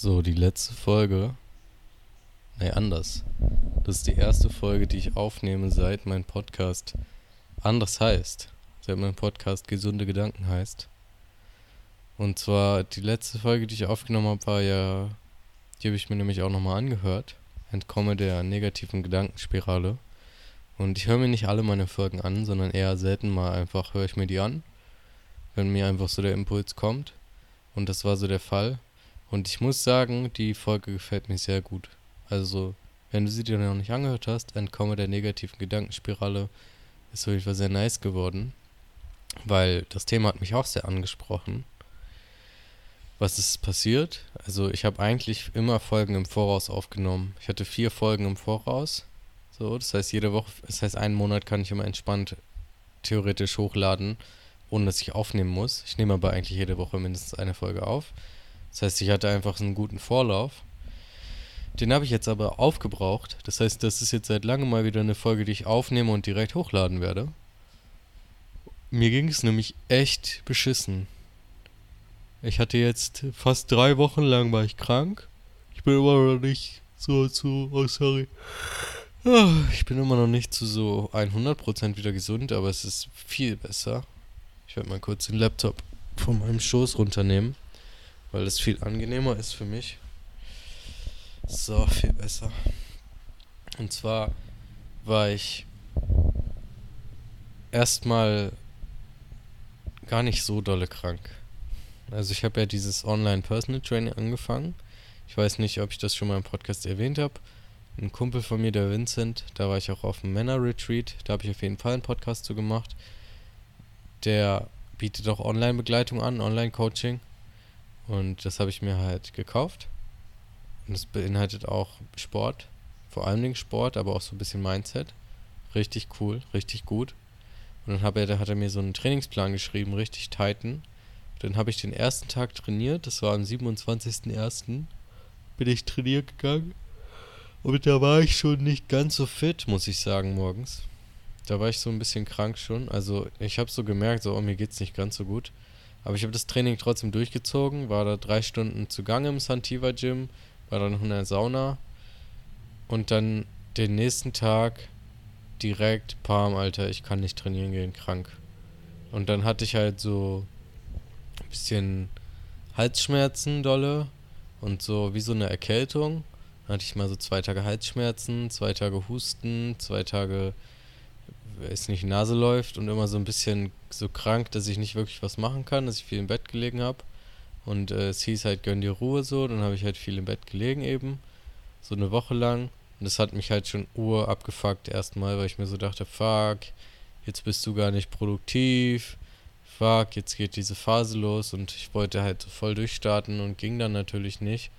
So, die letzte Folge. Nee, anders. Das ist die erste Folge, die ich aufnehme, seit mein Podcast anders heißt. Seit mein Podcast Gesunde Gedanken heißt. Und zwar die letzte Folge, die ich aufgenommen habe, war ja. Die habe ich mir nämlich auch nochmal angehört. Entkomme der negativen Gedankenspirale. Und ich höre mir nicht alle meine Folgen an, sondern eher selten mal einfach höre ich mir die an. Wenn mir einfach so der Impuls kommt. Und das war so der Fall. Und ich muss sagen, die Folge gefällt mir sehr gut. Also, wenn du sie dir noch nicht angehört hast, Entkomme der negativen Gedankenspirale ist auf jeden Fall sehr nice geworden. Weil das Thema hat mich auch sehr angesprochen. Was ist passiert? Also, ich habe eigentlich immer Folgen im Voraus aufgenommen. Ich hatte vier Folgen im Voraus. So, das heißt, jede Woche, das heißt, einen Monat kann ich immer entspannt theoretisch hochladen, ohne dass ich aufnehmen muss. Ich nehme aber eigentlich jede Woche mindestens eine Folge auf. Das heißt, ich hatte einfach einen guten Vorlauf. Den habe ich jetzt aber aufgebraucht. Das heißt, das ist jetzt seit langem mal wieder eine Folge, die ich aufnehme und direkt hochladen werde. Mir ging es nämlich echt beschissen. Ich hatte jetzt fast drei Wochen lang war ich krank. Ich bin immer noch nicht so zu, oh sorry. Ah, ich bin immer noch nicht zu so 100% wieder gesund, aber es ist viel besser. Ich werde mal kurz den Laptop von meinem Schoß runternehmen weil es viel angenehmer ist für mich. So, viel besser. Und zwar war ich erstmal gar nicht so dolle krank. Also ich habe ja dieses Online Personal Training angefangen. Ich weiß nicht, ob ich das schon mal im Podcast erwähnt habe. Ein Kumpel von mir, der Vincent, da war ich auch auf dem Männer Retreat. Da habe ich auf jeden Fall einen Podcast zu gemacht. Der bietet auch Online-Begleitung an, Online-Coaching. Und das habe ich mir halt gekauft. Und es beinhaltet auch Sport. Vor allen Dingen Sport, aber auch so ein bisschen Mindset. Richtig cool, richtig gut. Und dann hab er, hat er mir so einen Trainingsplan geschrieben, richtig tighten. Dann habe ich den ersten Tag trainiert, das war am 27.01. Bin ich trainiert gegangen. Und da war ich schon nicht ganz so fit, muss ich sagen, morgens. Da war ich so ein bisschen krank schon. Also ich habe so gemerkt, so, oh, mir geht's nicht ganz so gut. Aber ich habe das Training trotzdem durchgezogen, war da drei Stunden zugange im Santiva Gym, war dann in der Sauna und dann den nächsten Tag direkt Palm, Alter, ich kann nicht trainieren gehen, krank. Und dann hatte ich halt so ein bisschen Halsschmerzen dolle und so wie so eine Erkältung. Dann hatte ich mal so zwei Tage Halsschmerzen, zwei Tage Husten, zwei Tage es nicht Nase läuft und immer so ein bisschen so krank, dass ich nicht wirklich was machen kann, dass ich viel im Bett gelegen habe. Und äh, es hieß halt, gönn dir Ruhe so. Dann habe ich halt viel im Bett gelegen eben. So eine Woche lang. Und das hat mich halt schon ur abgefuckt erstmal, weil ich mir so dachte, fuck, jetzt bist du gar nicht produktiv. Fuck, jetzt geht diese Phase los und ich wollte halt so voll durchstarten und ging dann natürlich nicht,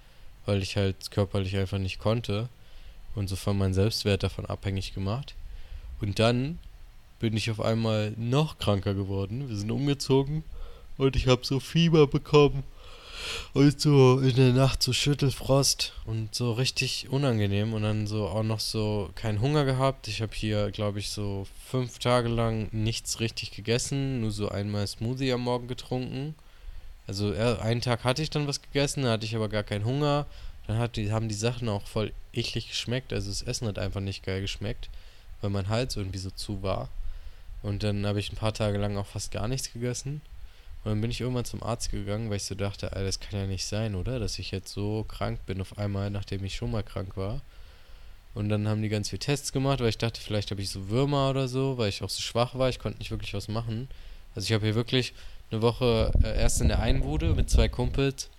weil ich halt körperlich einfach nicht konnte und so von meinem Selbstwert davon abhängig gemacht. Und dann bin ich auf einmal noch kranker geworden. Wir sind umgezogen und ich habe so Fieber bekommen und so in der Nacht so Schüttelfrost und so richtig unangenehm und dann so auch noch so keinen Hunger gehabt. Ich habe hier, glaube ich, so fünf Tage lang nichts richtig gegessen, nur so einmal Smoothie am Morgen getrunken. Also einen Tag hatte ich dann was gegessen, da hatte ich aber gar keinen Hunger. Dann hat die, haben die Sachen auch voll eklig geschmeckt, also das Essen hat einfach nicht geil geschmeckt, weil mein Hals irgendwie so zu war. Und dann habe ich ein paar Tage lang auch fast gar nichts gegessen. Und dann bin ich irgendwann zum Arzt gegangen, weil ich so dachte, Alter, das kann ja nicht sein, oder? Dass ich jetzt so krank bin auf einmal, nachdem ich schon mal krank war. Und dann haben die ganz viele Tests gemacht, weil ich dachte, vielleicht habe ich so Würmer oder so, weil ich auch so schwach war. Ich konnte nicht wirklich was machen. Also ich habe hier wirklich eine Woche äh, erst in der einen Bude mit zwei Kumpels,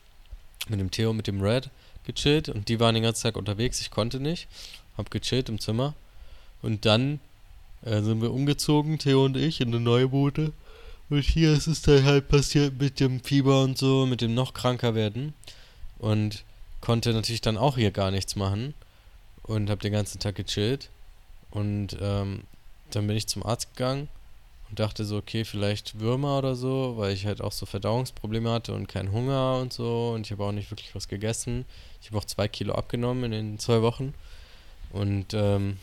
mit dem Theo, mit dem Red, gechillt. Und die waren den ganzen Tag unterwegs. Ich konnte nicht. Hab gechillt im Zimmer. Und dann äh, sind wir umgezogen, Theo und ich, in eine neue Bude. Und hier ist es dann halt passiert mit dem Fieber und so, mit dem noch kranker werden. Und konnte natürlich dann auch hier gar nichts machen. Und habe den ganzen Tag gechillt. Und ähm, dann bin ich zum Arzt gegangen und dachte so, okay, vielleicht Würmer oder so, weil ich halt auch so Verdauungsprobleme hatte und keinen Hunger und so. Und ich habe auch nicht wirklich was gegessen. Ich habe auch zwei Kilo abgenommen in den zwei Wochen. Und ähm,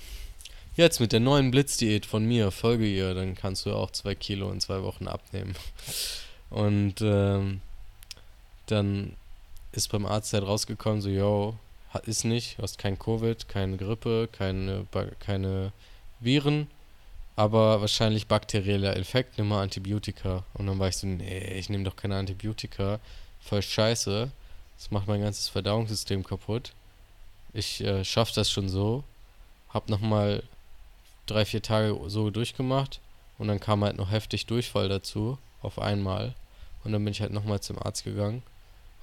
Jetzt mit der neuen Blitzdiät von mir, folge ihr, dann kannst du auch zwei Kilo in zwei Wochen abnehmen. Und ähm, dann ist beim Arzt halt rausgekommen, so, yo, ist nicht, hast kein Covid, keine Grippe, keine, keine Viren, aber wahrscheinlich bakterieller Infekt, nimm mal Antibiotika. Und dann war ich so, nee, ich nehme doch keine Antibiotika, voll scheiße, das macht mein ganzes Verdauungssystem kaputt. Ich äh, schaff das schon so, hab nochmal drei, vier Tage so durchgemacht und dann kam halt noch heftig Durchfall dazu, auf einmal. Und dann bin ich halt nochmal zum Arzt gegangen.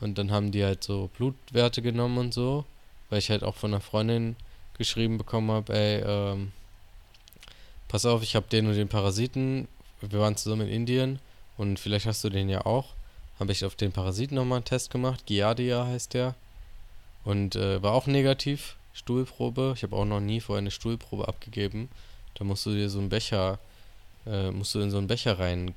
Und dann haben die halt so Blutwerte genommen und so, weil ich halt auch von einer Freundin geschrieben bekommen habe, ey, ähm, pass auf, ich habe den und den Parasiten, wir waren zusammen in Indien und vielleicht hast du den ja auch. Habe ich auf den Parasiten nochmal einen Test gemacht, Giardia heißt der. Und äh, war auch negativ, Stuhlprobe. Ich habe auch noch nie vorher eine Stuhlprobe abgegeben. Da musst du dir so einen Becher, äh, musst du in so einen Becher rein,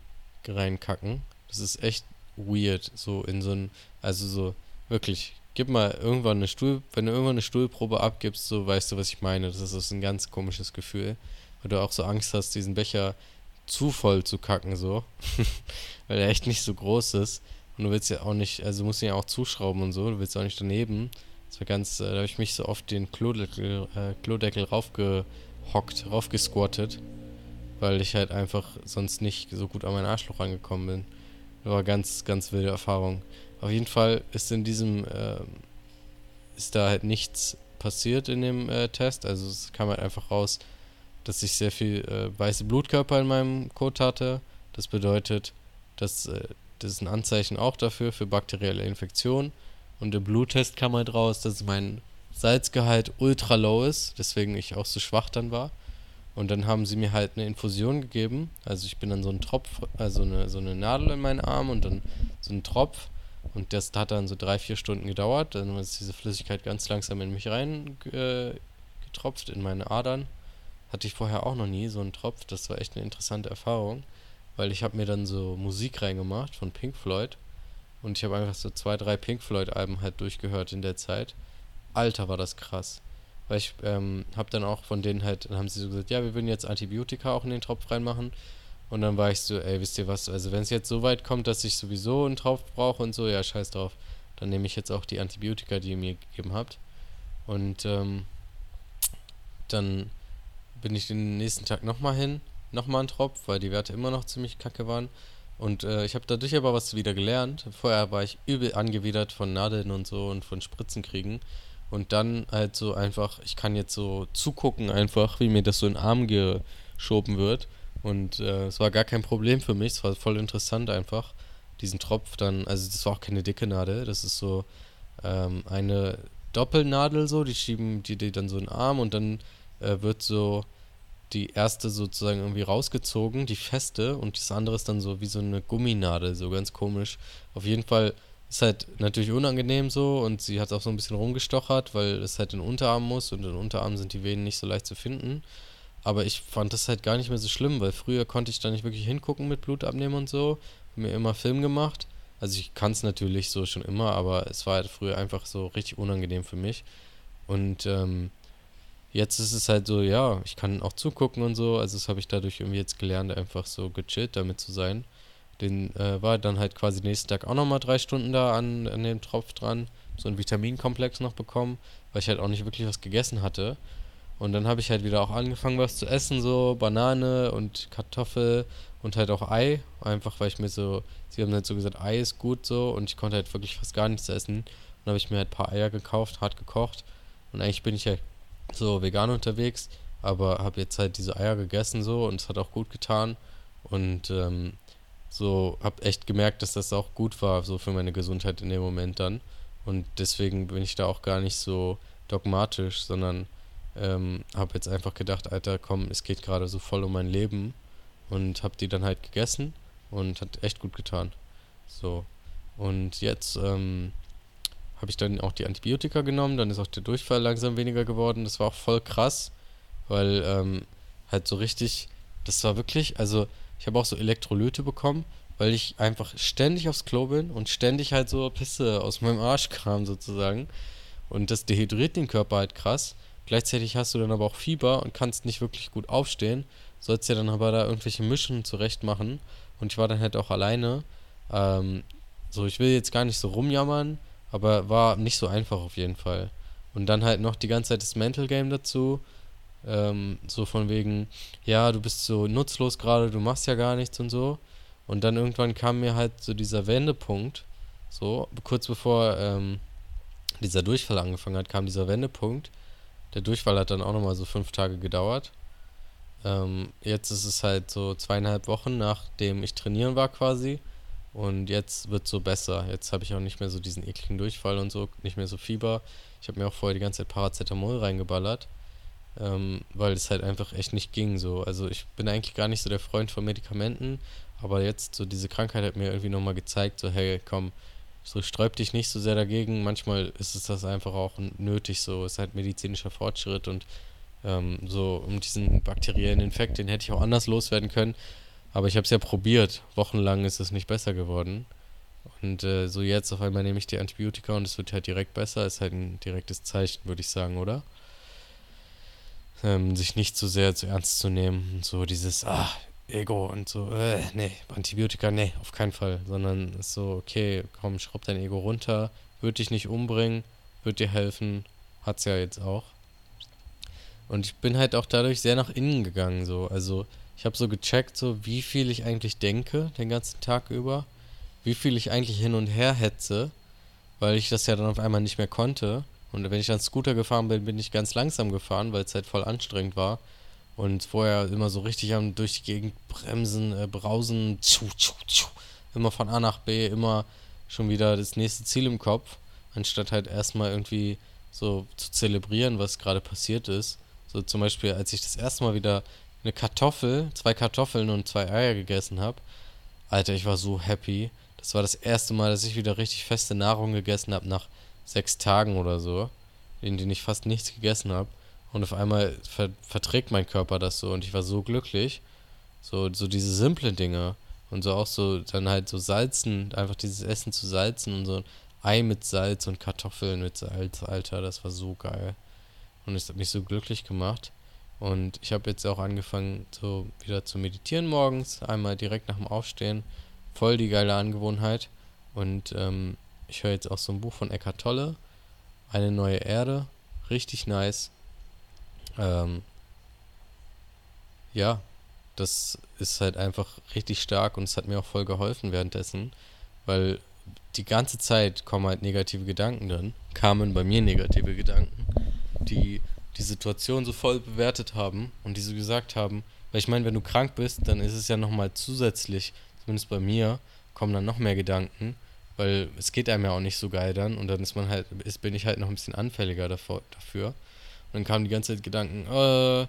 reinkacken. Das ist echt weird, so in so ein, also so, wirklich, gib mal irgendwann eine Stuhl, wenn du irgendwann eine Stuhlprobe abgibst, so weißt du, was ich meine. Das ist, das ist ein ganz komisches Gefühl, weil du auch so Angst hast, diesen Becher zu voll zu kacken, so, weil er echt nicht so groß ist. Und du willst ja auch nicht, also musst ihn ja auch zuschrauben und so, du willst auch nicht daneben. Das war ganz, äh, da habe ich mich so oft den Klodeckel, äh, Klodeckel raufgehockt, raufgesquattet, weil ich halt einfach sonst nicht so gut an mein Arschloch angekommen bin. Das war ganz, ganz wilde Erfahrung. Auf jeden Fall ist in diesem, äh, ist da halt nichts passiert in dem äh, Test. Also es kam halt einfach raus, dass ich sehr viel äh, weiße Blutkörper in meinem Kot hatte. Das bedeutet, dass äh, das ist ein Anzeichen auch dafür, für bakterielle Infektion. Und im Bluttest kam halt raus, dass mein Salzgehalt ultra low ist, deswegen ich auch so schwach dann war. Und dann haben sie mir halt eine Infusion gegeben. Also ich bin dann so ein Tropf, also eine, so eine Nadel in meinen Arm und dann so ein Tropf. Und das hat dann so drei, vier Stunden gedauert. Dann ist diese Flüssigkeit ganz langsam in mich rein äh, getropft, in meine Adern. Hatte ich vorher auch noch nie, so einen Tropf. Das war echt eine interessante Erfahrung. Weil ich habe mir dann so Musik reingemacht von Pink Floyd. Und ich habe einfach so zwei, drei Pink Floyd-Alben halt durchgehört in der Zeit. Alter, war das krass. Weil ich ähm, habe dann auch von denen halt, dann haben sie so gesagt, ja, wir würden jetzt Antibiotika auch in den Tropf reinmachen. Und dann war ich so, ey, wisst ihr was, also wenn es jetzt so weit kommt, dass ich sowieso einen Tropf brauche und so, ja, scheiß drauf. Dann nehme ich jetzt auch die Antibiotika, die ihr mir gegeben habt. Und ähm, dann bin ich den nächsten Tag nochmal hin, nochmal einen Tropf, weil die Werte immer noch ziemlich kacke waren. Und äh, ich habe dadurch aber was wieder gelernt. Vorher war ich übel angewidert von Nadeln und so und von Spritzen kriegen. Und dann halt so einfach, ich kann jetzt so zugucken einfach, wie mir das so in den Arm geschoben wird. Und äh, es war gar kein Problem für mich. Es war voll interessant einfach, diesen Tropf dann, also das war auch keine dicke Nadel, das ist so ähm, eine Doppelnadel so, die schieben die, die dann so in den Arm und dann äh, wird so die erste sozusagen irgendwie rausgezogen, die feste, und das andere ist dann so wie so eine Gumminadel, so ganz komisch. Auf jeden Fall ist halt natürlich unangenehm so und sie hat auch so ein bisschen rumgestochert, weil es halt in den Unterarm muss und in den Unterarm sind die Venen nicht so leicht zu finden. Aber ich fand das halt gar nicht mehr so schlimm, weil früher konnte ich da nicht wirklich hingucken mit Blut abnehmen und so. Hab mir immer Film gemacht. Also ich kann es natürlich so schon immer, aber es war halt früher einfach so richtig unangenehm für mich. Und ähm, jetzt ist es halt so, ja, ich kann auch zugucken und so. Also das habe ich dadurch irgendwie jetzt gelernt, einfach so gechillt damit zu sein. Den äh, war dann halt quasi nächsten Tag auch nochmal drei Stunden da an, an dem Tropf dran. So einen Vitaminkomplex noch bekommen, weil ich halt auch nicht wirklich was gegessen hatte. Und dann habe ich halt wieder auch angefangen, was zu essen, so Banane und Kartoffel und halt auch Ei. Einfach weil ich mir so, sie haben halt so gesagt, Ei ist gut so und ich konnte halt wirklich fast gar nichts essen. Dann habe ich mir halt ein paar Eier gekauft, hart gekocht. Und eigentlich bin ich ja so vegan unterwegs, aber habe jetzt halt diese Eier gegessen so und es hat auch gut getan. Und ähm, so habe echt gemerkt, dass das auch gut war, so für meine Gesundheit in dem Moment dann. Und deswegen bin ich da auch gar nicht so dogmatisch, sondern ähm, habe jetzt einfach gedacht, Alter, komm, es geht gerade so voll um mein Leben und habe die dann halt gegessen und hat echt gut getan. So. Und jetzt ähm, habe ich dann auch die Antibiotika genommen, dann ist auch der Durchfall langsam weniger geworden. Das war auch voll krass, weil ähm, halt so richtig, das war wirklich, also ich habe auch so Elektrolyte bekommen, weil ich einfach ständig aufs Klo bin und ständig halt so Pisse aus meinem Arsch kam sozusagen. Und das dehydriert den Körper halt krass. Gleichzeitig hast du dann aber auch Fieber und kannst nicht wirklich gut aufstehen. Sollst ja dann aber da irgendwelche Mischen zurecht machen. Und ich war dann halt auch alleine. Ähm, so, ich will jetzt gar nicht so rumjammern, aber war nicht so einfach auf jeden Fall. Und dann halt noch die ganze Zeit das Mental Game dazu. Ähm, so von wegen, ja, du bist so nutzlos gerade, du machst ja gar nichts und so. Und dann irgendwann kam mir halt so dieser Wendepunkt, so, kurz bevor ähm, dieser Durchfall angefangen hat, kam dieser Wendepunkt. Der Durchfall hat dann auch nochmal so fünf Tage gedauert. Ähm, jetzt ist es halt so zweieinhalb Wochen, nachdem ich trainieren war quasi. Und jetzt wird es so besser. Jetzt habe ich auch nicht mehr so diesen ekligen Durchfall und so, nicht mehr so Fieber. Ich habe mir auch vorher die ganze Zeit Paracetamol reingeballert, ähm, weil es halt einfach echt nicht ging so. Also ich bin eigentlich gar nicht so der Freund von Medikamenten, aber jetzt so diese Krankheit hat mir irgendwie nochmal gezeigt, so hey, komm, so sträub dich nicht so sehr dagegen. Manchmal ist es das einfach auch nötig so. Es ist halt medizinischer Fortschritt und ähm, so um diesen bakteriellen Infekt, den hätte ich auch anders loswerden können. Aber ich habe es ja probiert. Wochenlang ist es nicht besser geworden. Und äh, so jetzt auf einmal nehme ich die Antibiotika und es wird halt direkt besser. Ist halt ein direktes Zeichen, würde ich sagen, oder? Ähm, sich nicht zu sehr zu ernst zu nehmen. So dieses, ah, Ego und so, äh, nee, Antibiotika, nee, auf keinen Fall. Sondern ist so, okay, komm, schraub dein Ego runter. Wird dich nicht umbringen, wird dir helfen. Hat's ja jetzt auch. Und ich bin halt auch dadurch sehr nach innen gegangen, so. Also, ich habe so gecheckt, so, wie viel ich eigentlich denke den ganzen Tag über wie viel ich eigentlich hin und her hetze, weil ich das ja dann auf einmal nicht mehr konnte. Und wenn ich dann Scooter gefahren bin, bin ich ganz langsam gefahren, weil es halt voll anstrengend war. Und vorher immer so richtig am durch die Gegend bremsen, äh, brausen, tschu, tschu, tschu, immer von A nach B, immer schon wieder das nächste Ziel im Kopf, anstatt halt erstmal irgendwie so zu zelebrieren, was gerade passiert ist. So zum Beispiel, als ich das erste Mal wieder eine Kartoffel, zwei Kartoffeln und zwei Eier gegessen habe. Alter, ich war so happy. Das war das erste Mal, dass ich wieder richtig feste Nahrung gegessen habe nach sechs Tagen oder so, in denen ich fast nichts gegessen habe. Und auf einmal ver verträgt mein Körper das so und ich war so glücklich. So, so diese simplen Dinge. Und so auch so, dann halt so salzen, einfach dieses Essen zu salzen und so ein Ei mit Salz und Kartoffeln mit Salz, Alter, das war so geil. Und es hat mich so glücklich gemacht. Und ich habe jetzt auch angefangen, so wieder zu meditieren morgens, einmal direkt nach dem Aufstehen voll die geile Angewohnheit. Und ähm, ich höre jetzt auch so ein Buch von Eckhart Tolle, Eine neue Erde, richtig nice. Ähm, ja, das ist halt einfach richtig stark und es hat mir auch voll geholfen währenddessen, weil die ganze Zeit kommen halt negative Gedanken drin, kamen bei mir negative Gedanken, die die Situation so voll bewertet haben und die so gesagt haben, weil ich meine, wenn du krank bist, dann ist es ja nochmal zusätzlich zumindest bei mir, kommen dann noch mehr Gedanken, weil es geht einem ja auch nicht so geil dann und dann ist man halt, ist, bin ich halt noch ein bisschen anfälliger davor, dafür. Und dann kamen die ganze Zeit Gedanken, äh,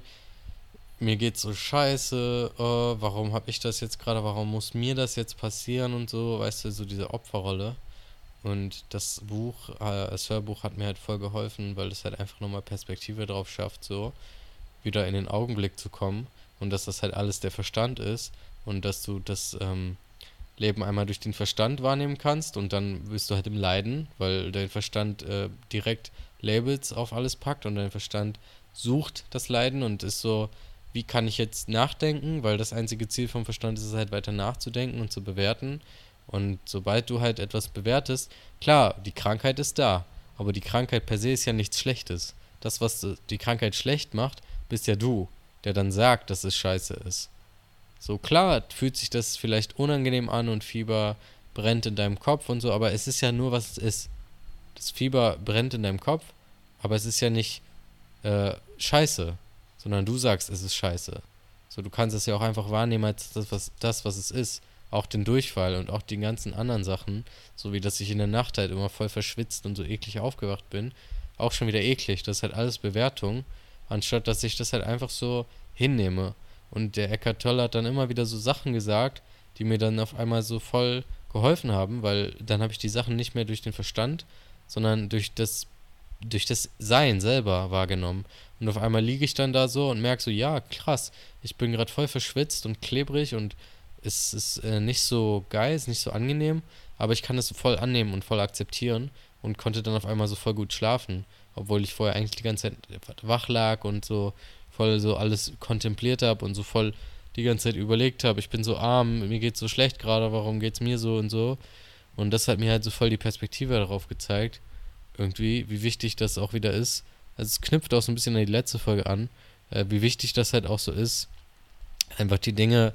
mir geht's so scheiße, äh, warum habe ich das jetzt gerade, warum muss mir das jetzt passieren und so, weißt du, so diese Opferrolle. Und das Buch, äh, das Hörbuch hat mir halt voll geholfen, weil es halt einfach nochmal Perspektive drauf schafft, so wieder in den Augenblick zu kommen und dass das halt alles der Verstand ist und dass du das ähm, Leben einmal durch den Verstand wahrnehmen kannst und dann bist du halt im Leiden, weil dein Verstand äh, direkt Labels auf alles packt und dein Verstand sucht das Leiden und ist so, wie kann ich jetzt nachdenken, weil das einzige Ziel vom Verstand ist es halt weiter nachzudenken und zu bewerten. Und sobald du halt etwas bewertest, klar, die Krankheit ist da, aber die Krankheit per se ist ja nichts Schlechtes. Das, was die Krankheit schlecht macht, bist ja du, der dann sagt, dass es scheiße ist. So klar fühlt sich das vielleicht unangenehm an und Fieber brennt in deinem Kopf und so, aber es ist ja nur, was es ist. Das Fieber brennt in deinem Kopf, aber es ist ja nicht äh, scheiße, sondern du sagst, es ist scheiße. So, du kannst es ja auch einfach wahrnehmen als das, was, das, was es ist. Auch den Durchfall und auch die ganzen anderen Sachen, so wie dass ich in der Nacht halt immer voll verschwitzt und so eklig aufgewacht bin, auch schon wieder eklig. Das ist halt alles Bewertung, anstatt dass ich das halt einfach so hinnehme. Und der Eckart Tolle hat dann immer wieder so Sachen gesagt, die mir dann auf einmal so voll geholfen haben, weil dann habe ich die Sachen nicht mehr durch den Verstand, sondern durch das durch das Sein selber wahrgenommen. Und auf einmal liege ich dann da so und merke so, ja, krass, ich bin gerade voll verschwitzt und klebrig und es ist äh, nicht so geil, ist nicht so angenehm, aber ich kann das voll annehmen und voll akzeptieren und konnte dann auf einmal so voll gut schlafen, obwohl ich vorher eigentlich die ganze Zeit wach lag und so voll so alles kontempliert habe und so voll die ganze Zeit überlegt habe, ich bin so arm, mir geht's so schlecht gerade, warum geht's mir so und so. Und das hat mir halt so voll die Perspektive darauf gezeigt, irgendwie, wie wichtig das auch wieder ist. Also es knüpft auch so ein bisschen an die letzte Folge an, äh, wie wichtig das halt auch so ist, einfach die Dinge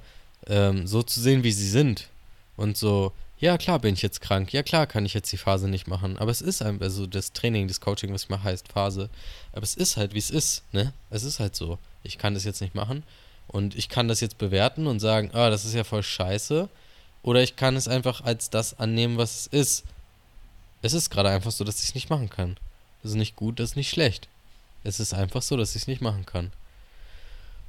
ähm, so zu sehen, wie sie sind. Und so, ja klar bin ich jetzt krank, ja klar kann ich jetzt die Phase nicht machen, aber es ist einfach, also das Training, das Coaching, was ich mache, heißt Phase, aber es ist halt, wie es ist, ne? Es ist halt so. Ich kann das jetzt nicht machen und ich kann das jetzt bewerten und sagen, ah, das ist ja voll scheiße, oder ich kann es einfach als das annehmen, was es ist. Es ist gerade einfach so, dass ich es nicht machen kann. Das ist nicht gut, das ist nicht schlecht. Es ist einfach so, dass ich es nicht machen kann.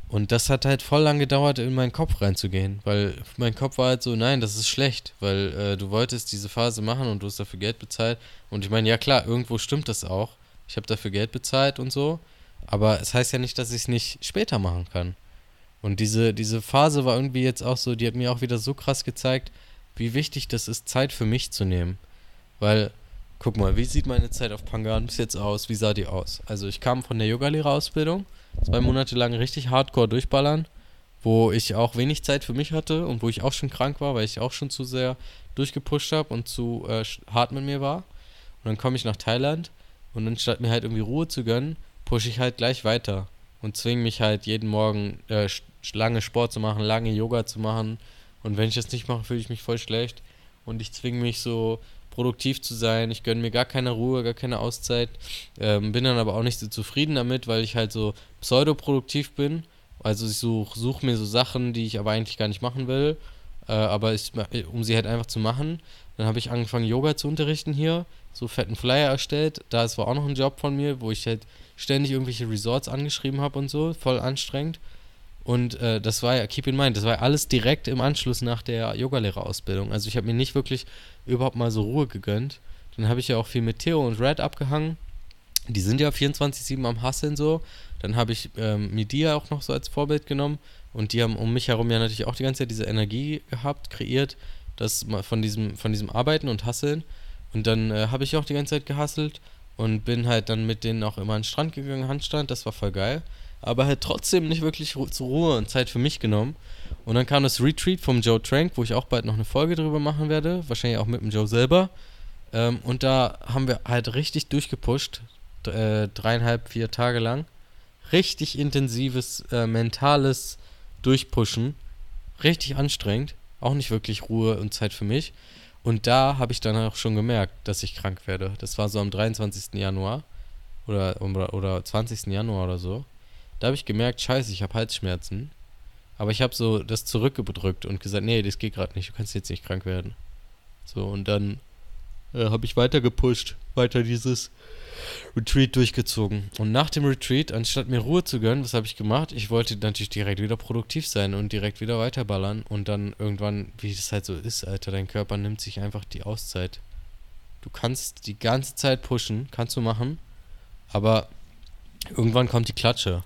Und das hat halt voll lang gedauert, in meinen Kopf reinzugehen, weil mein Kopf war halt so, nein, das ist schlecht, weil äh, du wolltest diese Phase machen und du hast dafür Geld bezahlt. Und ich meine, ja klar, irgendwo stimmt das auch. Ich habe dafür Geld bezahlt und so, aber es heißt ja nicht, dass ich es nicht später machen kann. Und diese, diese Phase war irgendwie jetzt auch so, die hat mir auch wieder so krass gezeigt, wie wichtig das ist, Zeit für mich zu nehmen. Weil, guck mal, wie sieht meine Zeit auf Pangan bis jetzt aus? Wie sah die aus? Also ich kam von der Yogalehrerausbildung, zwei Monate lang richtig hardcore durchballern, wo ich auch wenig Zeit für mich hatte und wo ich auch schon krank war, weil ich auch schon zu sehr durchgepusht habe und zu äh, hart mit mir war. Und dann komme ich nach Thailand und dann statt mir halt irgendwie Ruhe zu gönnen, pushe ich halt gleich weiter und zwinge mich halt jeden Morgen äh, lange Sport zu machen, lange Yoga zu machen. Und wenn ich das nicht mache, fühle ich mich voll schlecht. Und ich zwinge mich so produktiv zu sein. Ich gönne mir gar keine Ruhe, gar keine Auszeit. Ähm, bin dann aber auch nicht so zufrieden damit, weil ich halt so pseudoproduktiv bin. Also ich suche such mir so Sachen, die ich aber eigentlich gar nicht machen will. Äh, aber ich, um sie halt einfach zu machen. Dann habe ich angefangen, Yoga zu unterrichten hier. So fetten Flyer erstellt. Da war auch noch ein Job von mir, wo ich halt ständig irgendwelche Resorts angeschrieben habe und so. Voll anstrengend. Und äh, das war ja, keep in mind, das war ja alles direkt im Anschluss nach der Yogalehrerausbildung. Also ich habe mir nicht wirklich überhaupt mal so Ruhe gegönnt. Dann habe ich ja auch viel mit Theo und Red abgehangen. Die sind ja 24-7 am Hasseln so. Dann habe ich ähm, Media auch noch so als Vorbild genommen. Und die haben um mich herum ja natürlich auch die ganze Zeit diese Energie gehabt, kreiert, das von diesem, von diesem Arbeiten und Hasseln. Und dann äh, habe ich auch die ganze Zeit gehasselt und bin halt dann mit denen auch immer an den Strand gegangen, Handstand, das war voll geil aber halt trotzdem nicht wirklich zur Ruhe und Zeit für mich genommen. Und dann kam das Retreat vom Joe Trank, wo ich auch bald noch eine Folge drüber machen werde, wahrscheinlich auch mit dem Joe selber. Ähm, und da haben wir halt richtig durchgepusht, äh, dreieinhalb, vier Tage lang. Richtig intensives äh, mentales Durchpushen, richtig anstrengend, auch nicht wirklich Ruhe und Zeit für mich. Und da habe ich dann auch schon gemerkt, dass ich krank werde. Das war so am 23. Januar oder, oder, oder 20. Januar oder so. Da habe ich gemerkt, scheiße, ich habe Halsschmerzen. Aber ich habe so das zurückgedrückt und gesagt, nee, das geht gerade nicht, du kannst jetzt nicht krank werden. So, und dann äh, habe ich weiter gepusht, weiter dieses Retreat durchgezogen. Und nach dem Retreat, anstatt mir Ruhe zu gönnen, was habe ich gemacht? Ich wollte natürlich direkt wieder produktiv sein und direkt wieder weiterballern. Und dann irgendwann, wie das halt so ist, Alter, dein Körper nimmt sich einfach die Auszeit. Du kannst die ganze Zeit pushen, kannst du machen, aber irgendwann kommt die Klatsche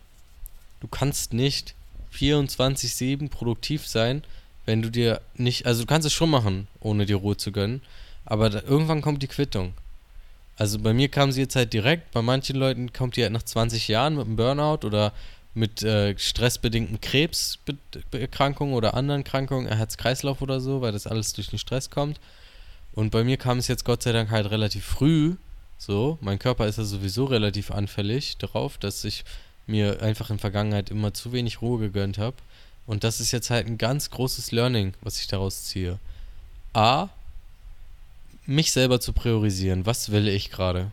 du kannst nicht 24-7 produktiv sein, wenn du dir nicht, also du kannst es schon machen, ohne dir Ruhe zu gönnen, aber da, irgendwann kommt die Quittung. Also bei mir kam sie jetzt halt direkt, bei manchen Leuten kommt die halt nach 20 Jahren mit einem Burnout oder mit äh, stressbedingten Krebserkrankungen oder anderen Krankungen, Herz-Kreislauf oder so, weil das alles durch den Stress kommt. Und bei mir kam es jetzt Gott sei Dank halt relativ früh, so, mein Körper ist ja sowieso relativ anfällig darauf, dass ich mir einfach in Vergangenheit immer zu wenig Ruhe gegönnt habe. Und das ist jetzt halt ein ganz großes Learning, was ich daraus ziehe. A, mich selber zu priorisieren. Was will ich gerade?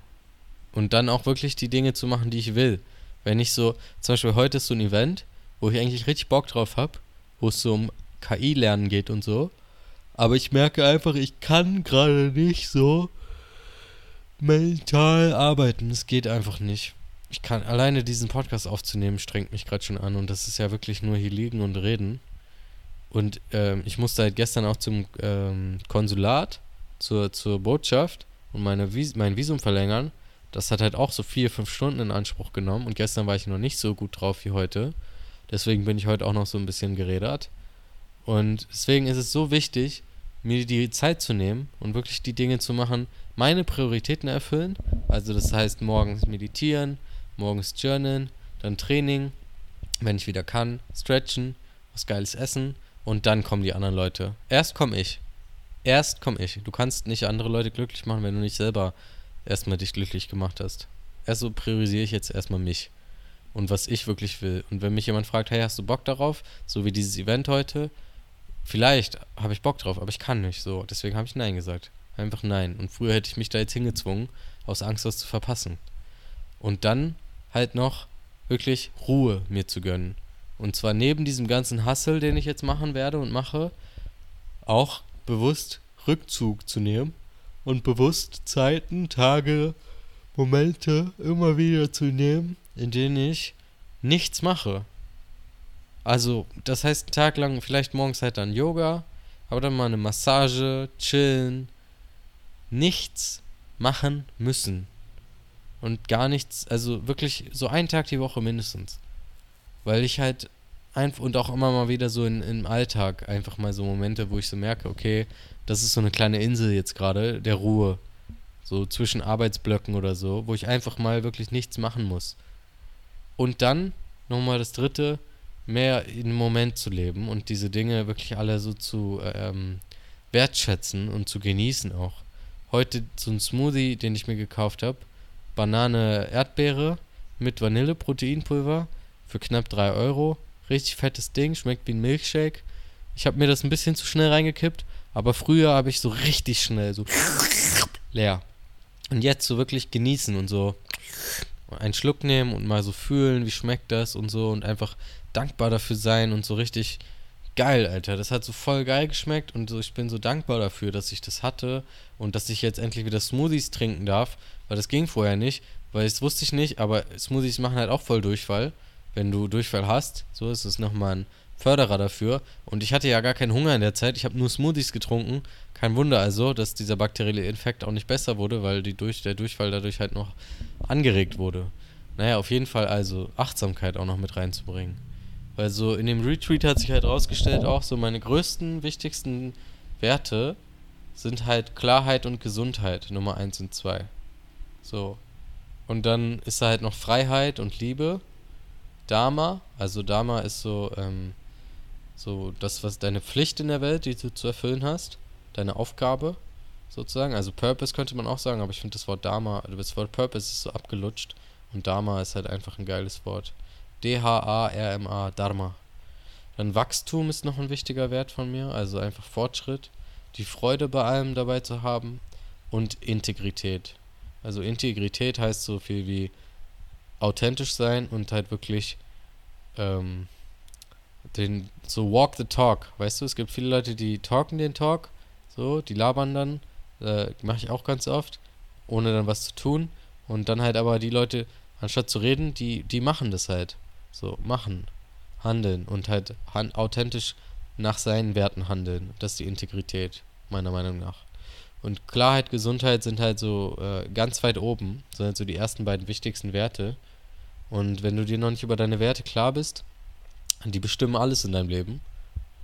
Und dann auch wirklich die Dinge zu machen, die ich will. Wenn ich so, zum Beispiel heute ist so ein Event, wo ich eigentlich richtig Bock drauf habe, wo es so um KI-Lernen geht und so. Aber ich merke einfach, ich kann gerade nicht so mental arbeiten. Es geht einfach nicht ich kann alleine diesen Podcast aufzunehmen, strengt mich gerade schon an und das ist ja wirklich nur hier liegen und reden. Und ähm, ich musste halt gestern auch zum ähm, Konsulat, zur, zur Botschaft und meine Vis mein Visum verlängern. Das hat halt auch so vier, fünf Stunden in Anspruch genommen und gestern war ich noch nicht so gut drauf wie heute. Deswegen bin ich heute auch noch so ein bisschen gerädert. Und deswegen ist es so wichtig, mir die Zeit zu nehmen und wirklich die Dinge zu machen, meine Prioritäten erfüllen. Also das heißt morgens meditieren, morgens journalen, dann Training, wenn ich wieder kann, stretchen, was Geiles essen und dann kommen die anderen Leute. Erst komme ich. erst komme ich. Du kannst nicht andere Leute glücklich machen, wenn du nicht selber erstmal dich glücklich gemacht hast. Erst so priorisiere ich jetzt erstmal mich und was ich wirklich will. Und wenn mich jemand fragt, hey, hast du Bock darauf? So wie dieses Event heute, vielleicht habe ich Bock drauf, aber ich kann nicht so. Deswegen habe ich Nein gesagt. Einfach Nein. Und früher hätte ich mich da jetzt hingezwungen, aus Angst, was zu verpassen. Und dann halt noch wirklich Ruhe mir zu gönnen. Und zwar neben diesem ganzen Hassel, den ich jetzt machen werde und mache, auch bewusst Rückzug zu nehmen und bewusst Zeiten, Tage, Momente immer wieder zu nehmen, in denen ich nichts mache. Also, das heißt, einen Tag lang, vielleicht morgens halt dann Yoga, aber dann mal eine Massage, chillen, nichts machen müssen. Und gar nichts, also wirklich so einen Tag die Woche mindestens. Weil ich halt einfach und auch immer mal wieder so in, im Alltag einfach mal so Momente, wo ich so merke, okay, das ist so eine kleine Insel jetzt gerade der Ruhe. So zwischen Arbeitsblöcken oder so, wo ich einfach mal wirklich nichts machen muss. Und dann nochmal das dritte, mehr im Moment zu leben und diese Dinge wirklich alle so zu ähm, wertschätzen und zu genießen auch. Heute so ein Smoothie, den ich mir gekauft habe. Banane, Erdbeere mit Vanille-Proteinpulver für knapp 3 Euro. Richtig fettes Ding, schmeckt wie ein Milkshake. Ich habe mir das ein bisschen zu schnell reingekippt, aber früher habe ich so richtig schnell so leer. Und jetzt so wirklich genießen und so einen Schluck nehmen und mal so fühlen, wie schmeckt das und so und einfach dankbar dafür sein und so richtig geil, Alter. Das hat so voll geil geschmeckt und so, ich bin so dankbar dafür, dass ich das hatte und dass ich jetzt endlich wieder Smoothies trinken darf, weil das ging vorher nicht, weil das wusste ich nicht, aber Smoothies machen halt auch voll Durchfall, wenn du Durchfall hast. So ist es nochmal ein Förderer dafür. Und ich hatte ja gar keinen Hunger in der Zeit. Ich habe nur Smoothies getrunken. Kein Wunder also, dass dieser bakterielle Infekt auch nicht besser wurde, weil die durch, der Durchfall dadurch halt noch angeregt wurde. Naja, auf jeden Fall also Achtsamkeit auch noch mit reinzubringen. Weil so in dem Retreat hat sich halt rausgestellt, auch so meine größten, wichtigsten Werte sind halt Klarheit und Gesundheit, Nummer 1 und 2. So. Und dann ist da halt noch Freiheit und Liebe. Dharma, also Dharma ist so, ähm, so das, was deine Pflicht in der Welt, die du zu erfüllen hast, deine Aufgabe sozusagen. Also Purpose könnte man auch sagen, aber ich finde das Wort Dharma, also das Wort Purpose ist so abgelutscht und Dharma ist halt einfach ein geiles Wort. D-H-A-R-M-A, Dharma. Dann Wachstum ist noch ein wichtiger Wert von mir, also einfach Fortschritt, die Freude bei allem dabei zu haben und Integrität. Also Integrität heißt so viel wie authentisch sein und halt wirklich ähm, den so walk the talk, weißt du, es gibt viele Leute, die talken den Talk, so, die labern dann, äh, mache ich auch ganz oft, ohne dann was zu tun. Und dann halt aber die Leute, anstatt zu reden, die, die machen das halt, so, machen, handeln und halt han authentisch nach seinen Werten handeln, das ist die Integrität, meiner Meinung nach. Und Klarheit, Gesundheit sind halt so äh, ganz weit oben, sind halt so die ersten beiden wichtigsten Werte. Und wenn du dir noch nicht über deine Werte klar bist, die bestimmen alles in deinem Leben.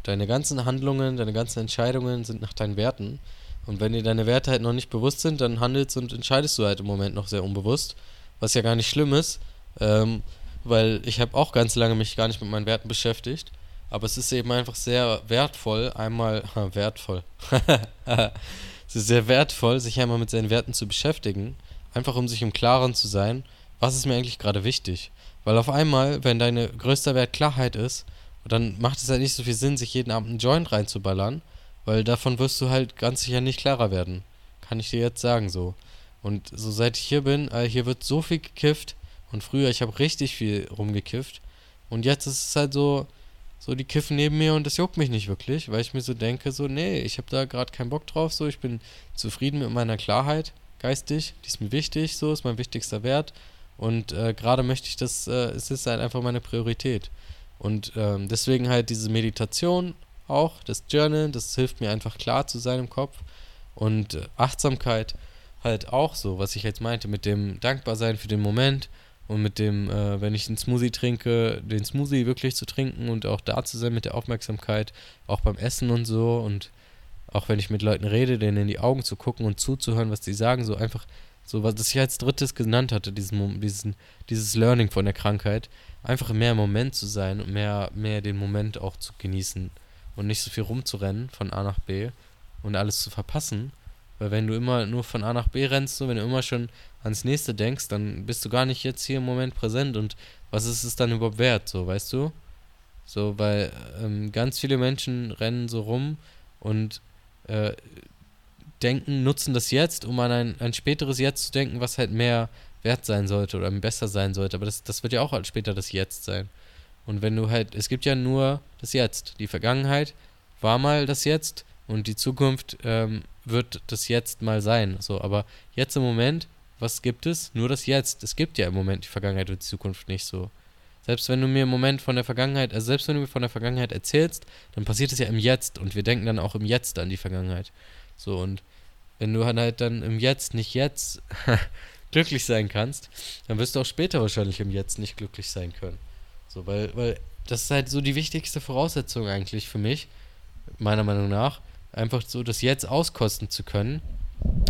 Deine ganzen Handlungen, deine ganzen Entscheidungen sind nach deinen Werten. Und wenn dir deine Werte halt noch nicht bewusst sind, dann handelst und entscheidest du halt im Moment noch sehr unbewusst. Was ja gar nicht schlimm ist, ähm, weil ich habe auch ganz lange mich gar nicht mit meinen Werten beschäftigt. Aber es ist eben einfach sehr wertvoll, einmal, wertvoll. es ist sehr wertvoll, sich einmal mit seinen Werten zu beschäftigen. Einfach um sich im Klaren zu sein, was ist mir eigentlich gerade wichtig? Weil auf einmal, wenn deine größter Wert Klarheit ist, dann macht es halt nicht so viel Sinn, sich jeden Abend einen Joint reinzuballern, weil davon wirst du halt ganz sicher nicht klarer werden. Kann ich dir jetzt sagen so. Und so seit ich hier bin, äh, hier wird so viel gekifft und früher, ich habe richtig viel rumgekifft und jetzt ist es halt so, so die kiffen neben mir und das juckt mich nicht wirklich, weil ich mir so denke, so nee, ich habe da gerade keinen Bock drauf, so ich bin zufrieden mit meiner Klarheit geistig, die ist mir wichtig, so ist mein wichtigster Wert und äh, gerade möchte ich das, äh, es ist halt einfach meine Priorität. Und ähm, deswegen halt diese Meditation auch, das Journal, das hilft mir einfach klar zu sein im Kopf. Und äh, Achtsamkeit halt auch so, was ich jetzt meinte, mit dem Dankbarsein für den Moment und mit dem, äh, wenn ich einen Smoothie trinke, den Smoothie wirklich zu trinken und auch da zu sein mit der Aufmerksamkeit, auch beim Essen und so und auch wenn ich mit Leuten rede, denen in die Augen zu gucken und zuzuhören, was die sagen, so einfach so, was ich als drittes genannt hatte, diesen, diesen, dieses Learning von der Krankheit, einfach mehr im Moment zu sein und mehr, mehr den Moment auch zu genießen und nicht so viel rumzurennen von A nach B. und alles zu verpassen. Weil wenn du immer nur von A nach B rennst, so, wenn du immer schon ans nächste denkst, dann bist du gar nicht jetzt hier im Moment präsent und was ist es dann überhaupt wert, so, weißt du? So, weil ähm, ganz viele Menschen rennen so rum und äh, denken, nutzen das jetzt, um an ein, ein späteres Jetzt zu denken, was halt mehr wert sein sollte oder besser sein sollte. Aber das, das wird ja auch halt später das Jetzt sein. Und wenn du halt, es gibt ja nur das Jetzt. Die Vergangenheit war mal das Jetzt und die Zukunft ähm, wird das Jetzt mal sein. So, aber jetzt im Moment, was gibt es? Nur das Jetzt. Es gibt ja im Moment die Vergangenheit und die Zukunft nicht so. Selbst wenn du mir im Moment von der Vergangenheit, also selbst wenn du mir von der Vergangenheit erzählst, dann passiert es ja im Jetzt und wir denken dann auch im Jetzt an die Vergangenheit. So und wenn du halt dann im Jetzt nicht jetzt glücklich sein kannst, dann wirst du auch später wahrscheinlich im Jetzt nicht glücklich sein können. So, weil, weil das ist halt so die wichtigste Voraussetzung eigentlich für mich, meiner Meinung nach, einfach so das Jetzt auskosten zu können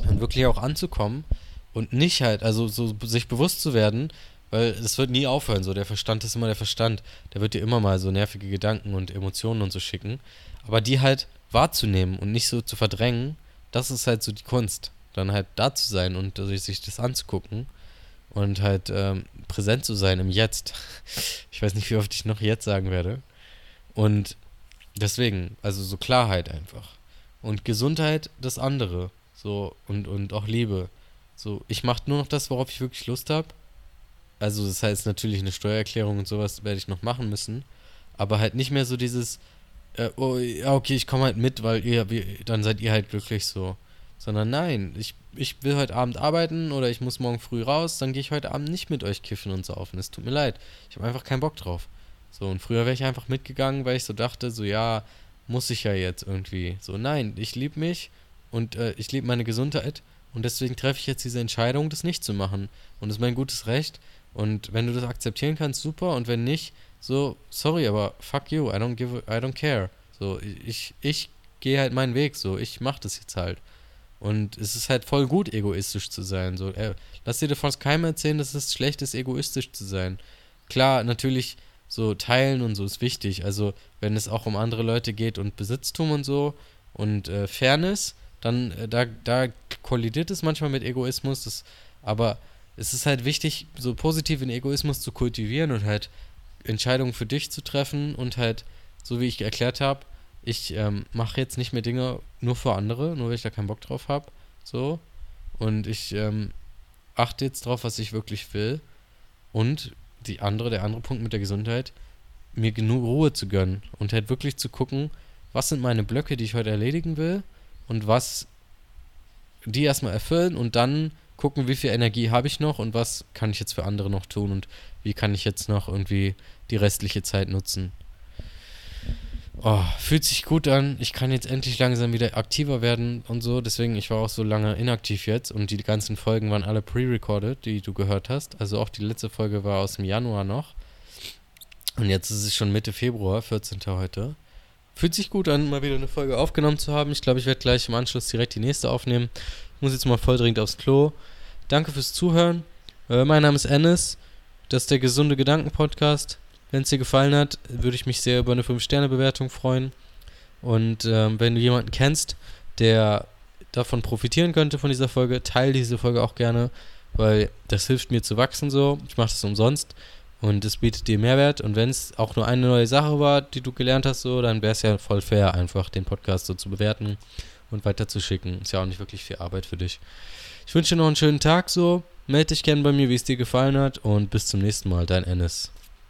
und wirklich auch anzukommen und nicht halt, also so sich bewusst zu werden, weil es wird nie aufhören, so der Verstand ist immer der Verstand, der wird dir immer mal so nervige Gedanken und Emotionen und so schicken, aber die halt wahrzunehmen und nicht so zu verdrängen, das ist halt so die Kunst, dann halt da zu sein und sich das anzugucken und halt ähm, präsent zu sein im Jetzt. Ich weiß nicht, wie oft ich noch jetzt sagen werde. Und deswegen, also so Klarheit einfach. Und Gesundheit das andere. So, und, und auch Liebe. So, ich mache nur noch das, worauf ich wirklich Lust habe. Also, das heißt natürlich eine Steuererklärung und sowas werde ich noch machen müssen. Aber halt nicht mehr so dieses, äh, oh, ja, okay, ich komme halt mit, weil ihr, dann seid ihr halt glücklich so. Sondern nein, ich ich will heute Abend arbeiten oder ich muss morgen früh raus, dann gehe ich heute Abend nicht mit euch kiffen und saufen. Es tut mir leid. Ich habe einfach keinen Bock drauf. So, und früher wäre ich einfach mitgegangen, weil ich so dachte, so ja, muss ich ja jetzt irgendwie. So, nein, ich liebe mich und äh, ich liebe meine Gesundheit und deswegen treffe ich jetzt diese Entscheidung, das nicht zu machen. Und das ist mein gutes Recht. Und wenn du das akzeptieren kannst, super. Und wenn nicht, so, sorry, aber fuck you, I don't give, I don't care. So, ich, ich gehe halt meinen Weg, so, ich mach das jetzt halt. Und es ist halt voll gut, egoistisch zu sein. So, äh, lass dir davon keinem erzählen, dass es schlecht ist, egoistisch zu sein. Klar, natürlich, so teilen und so ist wichtig. Also, wenn es auch um andere Leute geht und Besitztum und so und äh, Fairness, dann äh, da, da kollidiert es manchmal mit Egoismus. Das, aber es ist halt wichtig, so positiven Egoismus zu kultivieren und halt Entscheidungen für dich zu treffen und halt, so wie ich erklärt habe, ich ähm, mache jetzt nicht mehr Dinge nur für andere, nur weil ich da keinen Bock drauf habe. So. Und ich ähm, achte jetzt drauf, was ich wirklich will. Und die andere, der andere Punkt mit der Gesundheit, mir genug Ruhe zu gönnen und halt wirklich zu gucken, was sind meine Blöcke, die ich heute erledigen will und was die erstmal erfüllen und dann gucken, wie viel Energie habe ich noch und was kann ich jetzt für andere noch tun und wie kann ich jetzt noch irgendwie die restliche Zeit nutzen. Oh, fühlt sich gut an. Ich kann jetzt endlich langsam wieder aktiver werden und so. Deswegen, ich war auch so lange inaktiv jetzt und die ganzen Folgen waren alle pre-recorded, die du gehört hast. Also auch die letzte Folge war aus dem Januar noch. Und jetzt ist es schon Mitte Februar, 14. heute. Fühlt sich gut an, mal wieder eine Folge aufgenommen zu haben. Ich glaube, ich werde gleich im Anschluss direkt die nächste aufnehmen. Ich muss jetzt mal voll dringend aufs Klo. Danke fürs Zuhören. Äh, mein Name ist Ennis. Das ist der Gesunde Gedanken Podcast. Wenn es dir gefallen hat, würde ich mich sehr über eine 5-Sterne-Bewertung freuen. Und ähm, wenn du jemanden kennst, der davon profitieren könnte von dieser Folge, teile diese Folge auch gerne, weil das hilft mir zu wachsen so. Ich mache das umsonst und es bietet dir Mehrwert. Und wenn es auch nur eine neue Sache war, die du gelernt hast, so, dann wäre es ja voll fair, einfach den Podcast so zu bewerten und weiterzuschicken. Ist ja auch nicht wirklich viel Arbeit für dich. Ich wünsche dir noch einen schönen Tag so. Melde dich gerne bei mir, wie es dir gefallen hat und bis zum nächsten Mal, dein Ennis.